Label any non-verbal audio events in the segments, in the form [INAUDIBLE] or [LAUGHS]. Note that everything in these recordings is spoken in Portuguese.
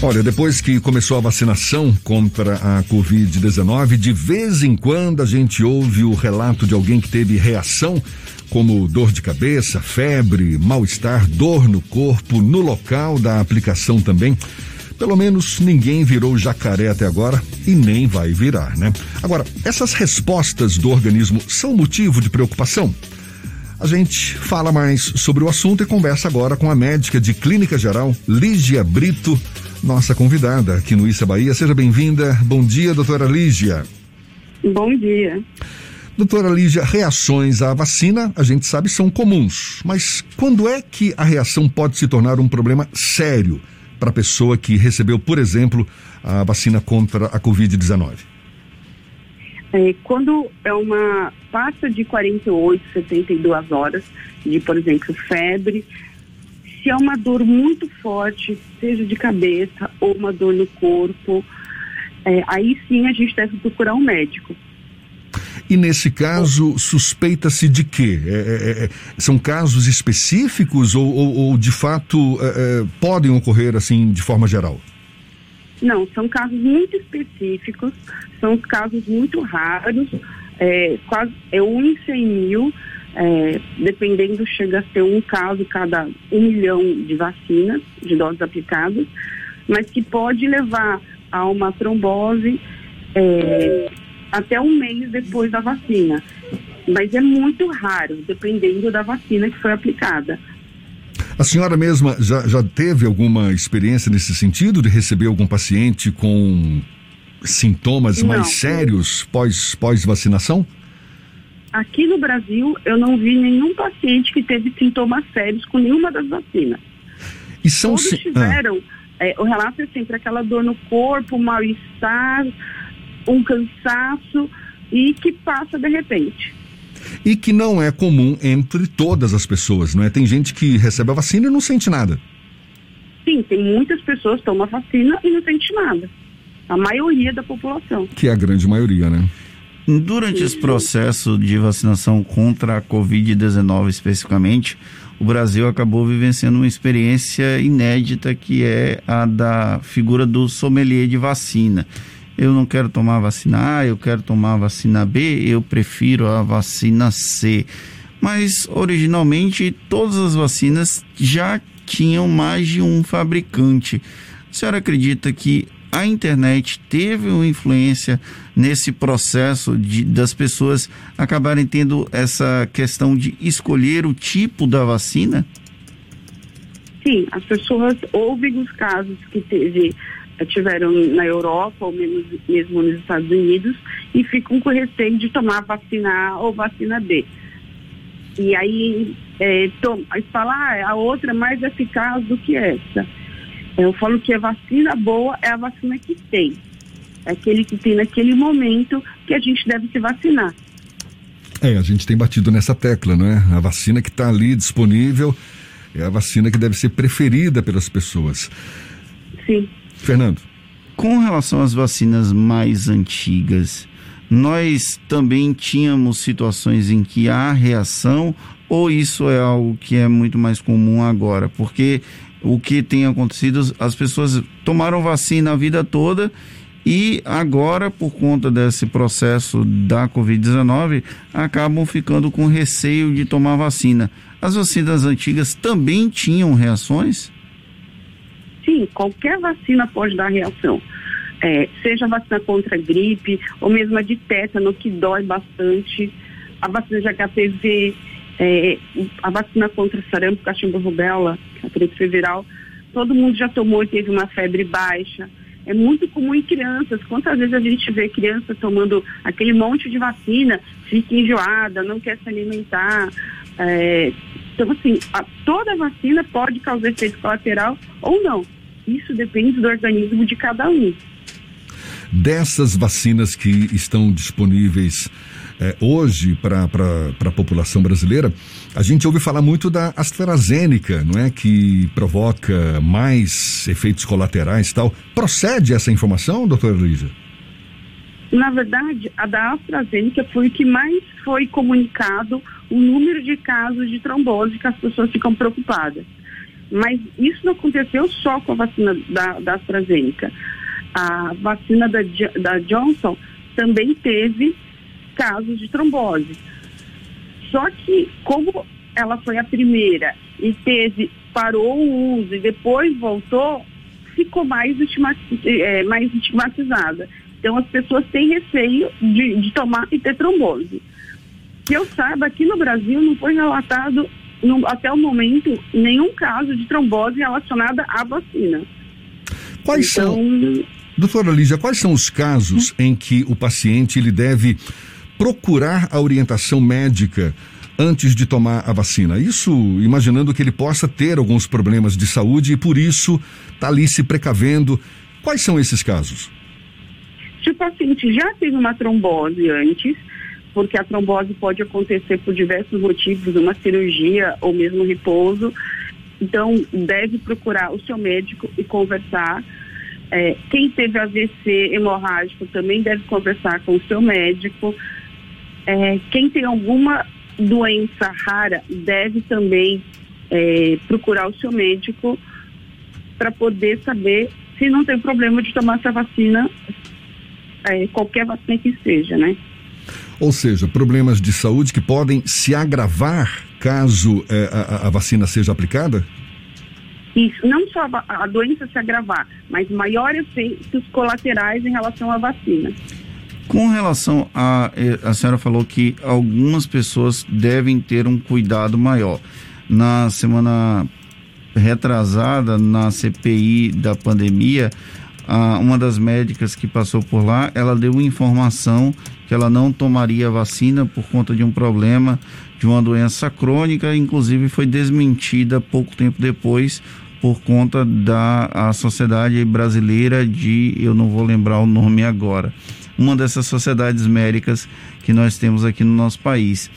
Olha, depois que começou a vacinação contra a Covid-19, de vez em quando a gente ouve o relato de alguém que teve reação, como dor de cabeça, febre, mal-estar, dor no corpo, no local da aplicação também. Pelo menos ninguém virou jacaré até agora e nem vai virar, né? Agora, essas respostas do organismo são motivo de preocupação? A gente fala mais sobre o assunto e conversa agora com a médica de clínica geral, Lígia Brito nossa convidada aqui no Issa Bahia. Seja bem-vinda. Bom dia, doutora Lígia. Bom dia. Doutora Lígia, reações à vacina, a gente sabe, são comuns. Mas quando é que a reação pode se tornar um problema sério para a pessoa que recebeu, por exemplo, a vacina contra a Covid-19? É, quando é uma passa de 48, 72 horas de, por exemplo, febre, se é uma dor muito forte, seja de cabeça ou uma dor no corpo, é, aí sim a gente deve procurar um médico. E nesse caso, suspeita-se de quê? É, é, é são casos específicos ou, ou, ou de fato é, é, podem ocorrer assim de forma geral? Não, são casos muito específicos, são casos muito raros, é, quase é um em 100 mil, é, dependendo, chega a ser um caso cada um milhão de vacinas, de doses aplicadas, mas que pode levar a uma trombose é, até um mês depois da vacina. Mas é muito raro, dependendo da vacina que foi aplicada. A senhora mesma já, já teve alguma experiência nesse sentido, de receber algum paciente com sintomas Não. mais sérios pós, pós-vacinação? Aqui no Brasil, eu não vi nenhum paciente que teve sintomas sérios com nenhuma das vacinas. E são Todos tiveram, ah. é, o relato é sempre aquela dor no corpo, mal-estar, um cansaço e que passa de repente. E que não é comum entre todas as pessoas, não é? Tem gente que recebe a vacina e não sente nada. Sim, tem muitas pessoas que tomam a vacina e não sente nada. A maioria da população. Que é a grande maioria, né? Durante esse processo de vacinação contra a Covid-19 especificamente, o Brasil acabou vivenciando uma experiência inédita que é a da figura do sommelier de vacina. Eu não quero tomar vacina A, eu quero tomar vacina B, eu prefiro a vacina C. Mas originalmente todas as vacinas já tinham mais de um fabricante. A senhora acredita que a internet teve uma influência nesse processo de, das pessoas acabarem tendo essa questão de escolher o tipo da vacina? Sim, as pessoas ouvem os casos que teve, eh, tiveram na Europa ou mesmo, mesmo nos Estados Unidos e ficam com receio de tomar vacina A ou vacina B. E aí, é, tom, aí fala, ah, a outra é mais eficaz do que essa. Eu falo que a vacina boa é a vacina que tem. É aquele que tem naquele momento que a gente deve se vacinar. É, a gente tem batido nessa tecla, não é? A vacina que está ali disponível é a vacina que deve ser preferida pelas pessoas. Sim. Fernando. Com relação às vacinas mais antigas, nós também tínhamos situações em que há reação ou isso é algo que é muito mais comum agora? Porque o que tem acontecido, as pessoas tomaram vacina a vida toda e agora, por conta desse processo da Covid-19, acabam ficando com receio de tomar vacina. As vacinas antigas também tinham reações? Sim, qualquer vacina pode dar reação. É, seja a vacina contra a gripe, ou mesmo a de tétano, que dói bastante, a vacina de HPV, é, a vacina contra sarampo, cachumba rubéola, a gripe viral, todo mundo já tomou e teve uma febre baixa. É muito comum em crianças. Quantas vezes a gente vê criança tomando aquele monte de vacina, fica enjoada, não quer se alimentar. É, então, assim, a, toda vacina pode causar efeito colateral ou não. Isso depende do organismo de cada um. Dessas vacinas que estão disponíveis é, hoje para a população brasileira, a gente ouve falar muito da AstraZeneca, não é? Que provoca mais efeitos colaterais e tal. Procede essa informação, doutora Luísa? Na verdade, a da AstraZeneca foi que mais foi comunicado o número de casos de trombose que as pessoas ficam preocupadas. Mas isso não aconteceu só com a vacina da, da AstraZeneca. A vacina da, da Johnson também teve casos de trombose. Só que, como ela foi a primeira e teve, parou o uso e depois voltou, ficou mais, é, mais estigmatizada. Então as pessoas têm receio de, de tomar e ter trombose. Que eu saiba, aqui no Brasil não foi relatado no, até o momento nenhum caso de trombose relacionada à vacina. Quais então, são, doutora Lígia, quais são os casos em que o paciente ele deve procurar a orientação médica antes de tomar a vacina? Isso imaginando que ele possa ter alguns problemas de saúde e por isso está ali se precavendo. Quais são esses casos? Se o paciente já teve uma trombose antes, porque a trombose pode acontecer por diversos motivos, uma cirurgia ou mesmo repouso. Então, deve procurar o seu médico e conversar. É, quem teve AVC hemorrágico também deve conversar com o seu médico. É, quem tem alguma doença rara deve também é, procurar o seu médico para poder saber se não tem problema de tomar essa vacina, é, qualquer vacina que seja, né? Ou seja, problemas de saúde que podem se agravar caso é, a, a, vacina seja aplicada? Isso, não só a, a doença se agravar, mas maiores efeitos colaterais em relação à vacina. Com relação a. Eh, a senhora falou que algumas pessoas devem ter um cuidado maior. Na semana retrasada, na CPI da pandemia, uma das médicas que passou por lá, ela deu informação que ela não tomaria vacina por conta de um problema de uma doença crônica, inclusive foi desmentida pouco tempo depois por conta da a Sociedade Brasileira de, eu não vou lembrar o nome agora, uma dessas sociedades médicas que nós temos aqui no nosso país.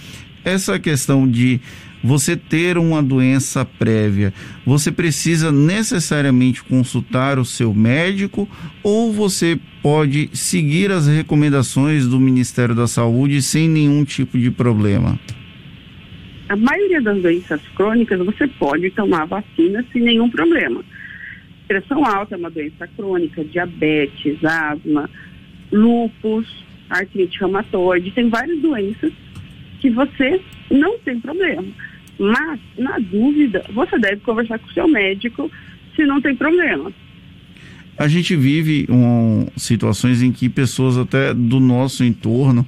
Essa questão de você ter uma doença prévia, você precisa necessariamente consultar o seu médico ou você pode seguir as recomendações do Ministério da Saúde sem nenhum tipo de problema? A maioria das doenças crônicas você pode tomar vacina sem nenhum problema. Pressão alta é uma doença crônica, diabetes, asma, lúpus, artrite reumatoide, tem várias doenças que você não tem problema. Mas, na dúvida, você deve conversar com o seu médico se não tem problema. A gente vive um, situações em que pessoas até do nosso entorno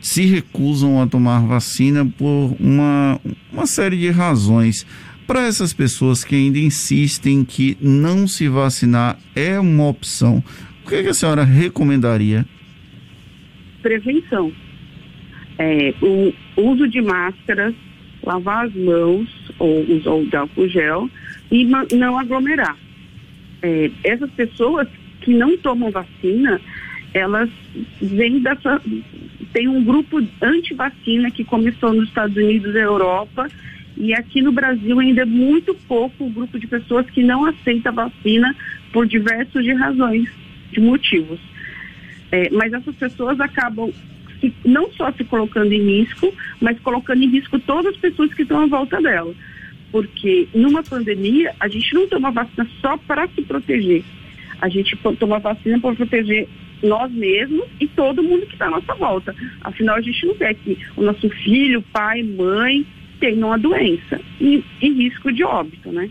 se recusam a tomar vacina por uma, uma série de razões. Para essas pessoas que ainda insistem que não se vacinar é uma opção, o que, é que a senhora recomendaria? Prevenção. É, o uso de máscaras, lavar as mãos ou usar de álcool gel e não aglomerar. É, essas pessoas que não tomam vacina, elas vêm dessa. Tem um grupo anti-vacina que começou nos Estados Unidos e Europa, e aqui no Brasil ainda é muito pouco o grupo de pessoas que não aceita vacina por diversas de razões, de motivos. É, mas essas pessoas acabam se, não só se colocando em risco, mas colocando em risco todas as pessoas que estão à volta dela. Porque numa pandemia, a gente não toma vacina só para se proteger. A gente toma vacina para proteger nós mesmos e todo mundo que está à nossa volta. Afinal, a gente não quer que o nosso filho, pai, mãe tenham a doença e, e risco de óbito, né?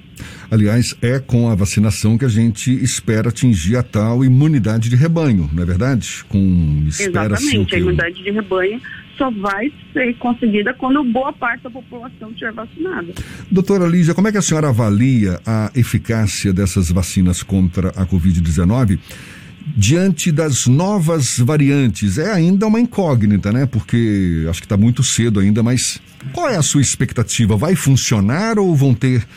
Aliás, é com a vacinação que a gente espera atingir a tal imunidade de rebanho, não é verdade? Com Exatamente, a imunidade de rebanho só vai ser conseguida quando boa parte da população estiver vacinada. Doutora Lígia, como é que a senhora avalia a eficácia dessas vacinas contra a Covid-19? diante das novas variantes? É ainda uma incógnita, né? Porque acho que está muito cedo ainda, mas qual é a sua expectativa? Vai funcionar ou vão ter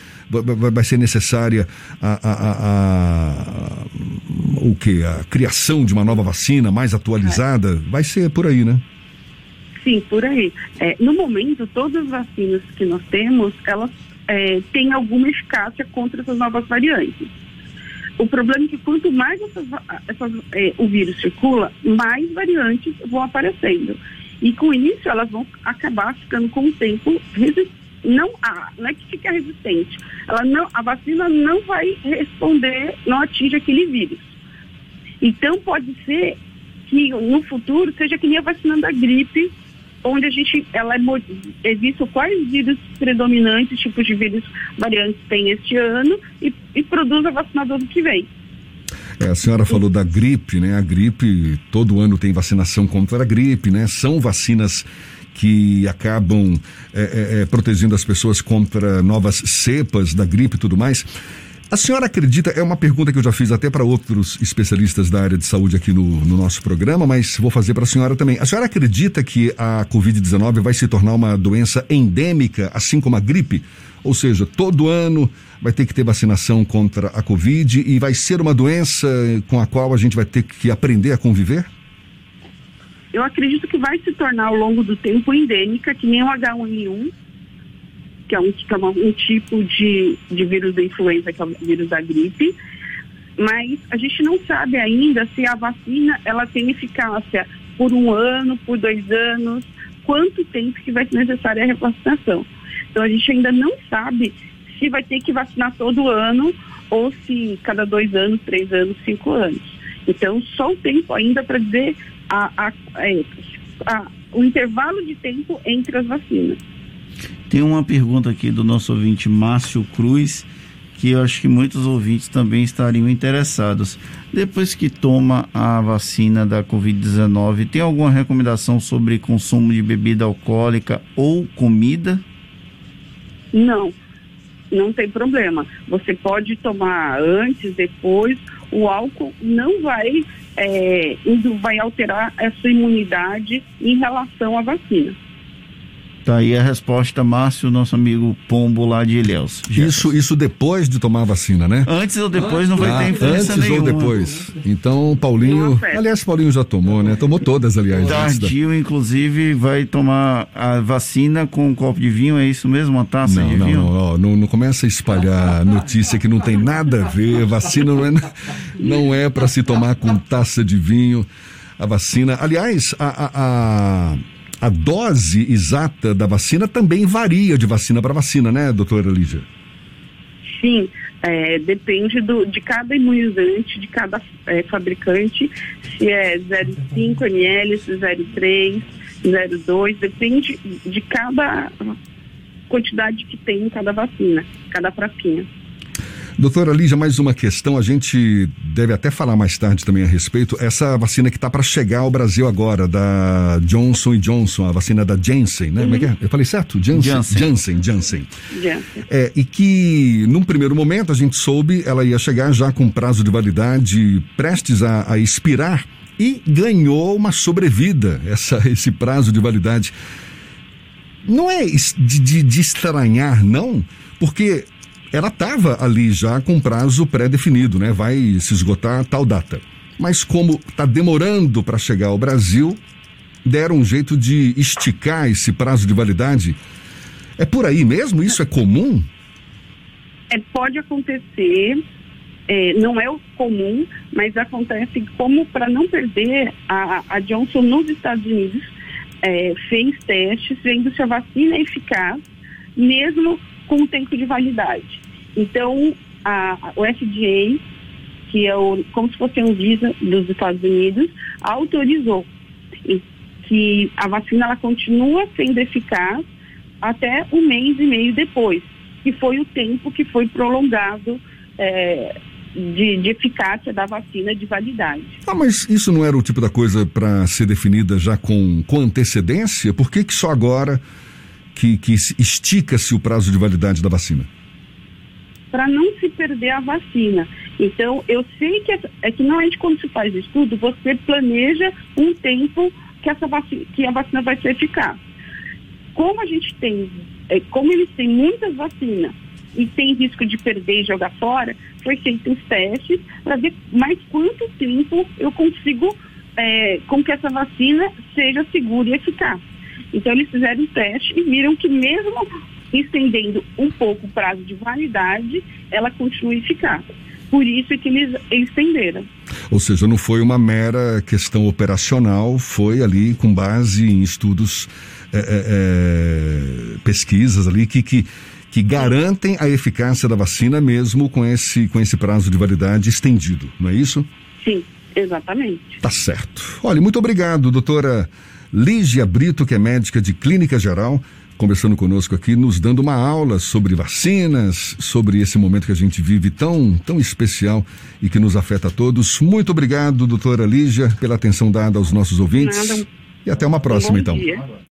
vai ser necessária a, a, a, o que a criação de uma nova vacina mais atualizada? Vai ser por aí né? Sim por aí. É, no momento todas as vacinas que nós temos elas é, têm alguma eficácia contra essas novas variantes. O problema é que quanto mais essas, essas, é, o vírus circula mais variantes vão aparecendo. E com isso elas vão acabar ficando com o tempo não há, não é que fica resistente. Ela não, a vacina não vai responder, não atinge aquele vírus. Então pode ser que no futuro seja que nem a vacina da gripe, onde a gente, ela é, é visto quais vírus predominantes, tipos de vírus variantes tem este ano e, e produz a vacina do ano que vem. É, a senhora falou da gripe, né? A gripe, todo ano tem vacinação contra a gripe, né? São vacinas que acabam é, é, é protegendo as pessoas contra novas cepas da gripe e tudo mais. A senhora acredita, é uma pergunta que eu já fiz até para outros especialistas da área de saúde aqui no, no nosso programa, mas vou fazer para a senhora também. A senhora acredita que a Covid-19 vai se tornar uma doença endêmica, assim como a gripe? Ou seja, todo ano vai ter que ter vacinação contra a Covid e vai ser uma doença com a qual a gente vai ter que aprender a conviver? Eu acredito que vai se tornar ao longo do tempo endêmica, que nem o H1N1, que é um, que é um tipo de, de vírus da influenza, que é o vírus da gripe. Mas a gente não sabe ainda se a vacina ela tem eficácia por um ano, por dois anos, quanto tempo que vai ser necessária a revacinação. Então a gente ainda não sabe se vai ter que vacinar todo ano ou se cada dois anos, três anos, cinco anos. Então só o tempo ainda para dizer a, a, a, o intervalo de tempo entre as vacinas. Tem uma pergunta aqui do nosso ouvinte Márcio Cruz, que eu acho que muitos ouvintes também estariam interessados. Depois que toma a vacina da Covid-19, tem alguma recomendação sobre consumo de bebida alcoólica ou comida? Não, não tem problema. Você pode tomar antes, depois. O álcool não vai, é, vai alterar a sua imunidade em relação à vacina. Tá aí a resposta, Márcio, nosso amigo Pombo lá de Ilhéus. Isso, isso depois de tomar a vacina, né? Antes ou depois não vai ter influência Antes nenhuma. ou depois. Então, Paulinho, aliás, Paulinho já tomou, né? Tomou todas, aliás. Tardio, inclusive, vai tomar a vacina com um copo de vinho, é isso mesmo? Uma taça não, de não, vinho? Não, não, não, não começa a espalhar notícia que não tem nada a ver. Vacina não é, não é para se tomar com taça de vinho. A vacina, aliás, a, a, a a dose exata da vacina também varia de vacina para vacina, né, doutora Lígia? Sim, é, depende do, de cada imunizante, de cada é, fabricante, se é 0,5 ml, se é 0,3, 0,2, depende de cada quantidade que tem em cada vacina, cada frasquinha. Doutora Lígia, mais uma questão, a gente deve até falar mais tarde também a respeito. Essa vacina que está para chegar ao Brasil agora, da Johnson Johnson, a vacina da Janssen, né? Uhum. Como é que é? Eu falei certo? Janssen. Janssen, Janssen. Janssen. É, e que, num primeiro momento, a gente soube, ela ia chegar já com prazo de validade prestes a, a expirar e ganhou uma sobrevida, essa, [LAUGHS] esse prazo de validade. Não é de, de, de estranhar, não, porque ela estava ali já com prazo pré-definido, né? Vai se esgotar tal data. Mas como está demorando para chegar ao Brasil, deram um jeito de esticar esse prazo de validade. É por aí mesmo? Isso é comum? É, pode acontecer, é, não é o comum, mas acontece como para não perder, a, a, Johnson nos Estados Unidos é, fez testes vendo se a vacina é eficaz, mesmo com o tempo de validade. Então, a, o FDA, que é o, como se fosse um Visa dos Estados Unidos, autorizou que a vacina ela continua sendo eficaz até um mês e meio depois, que foi o tempo que foi prolongado é, de, de, eficácia da vacina de validade. Ah, mas isso não era o tipo da coisa para ser definida já com, com antecedência? Por que, que só agora que, que estica-se o prazo de validade da vacina? Para não se perder a vacina. Então, eu sei que, é que normalmente quando se faz estudo, você planeja um tempo que, essa vacina, que a vacina vai ser eficaz. Como a gente tem, é, como eles têm muitas vacinas e tem risco de perder e jogar fora, foi feito os testes para ver mais quanto tempo eu consigo é, com que essa vacina seja segura e eficaz. Então, eles fizeram um teste e viram que, mesmo estendendo um pouco o prazo de validade, ela continua eficaz. Por isso é que eles, eles estenderam. Ou seja, não foi uma mera questão operacional, foi ali com base em estudos é, é, pesquisas ali que, que, que garantem a eficácia da vacina mesmo com esse, com esse prazo de validade estendido, não é isso? Sim, exatamente. Tá certo. Olha, muito obrigado, doutora Lígia Brito, que é médica de clínica geral, conversando conosco aqui, nos dando uma aula sobre vacinas, sobre esse momento que a gente vive tão, tão especial e que nos afeta a todos. Muito obrigado, doutora Lígia, pela atenção dada aos nossos ouvintes. Nada. E até uma próxima, um então. Dia.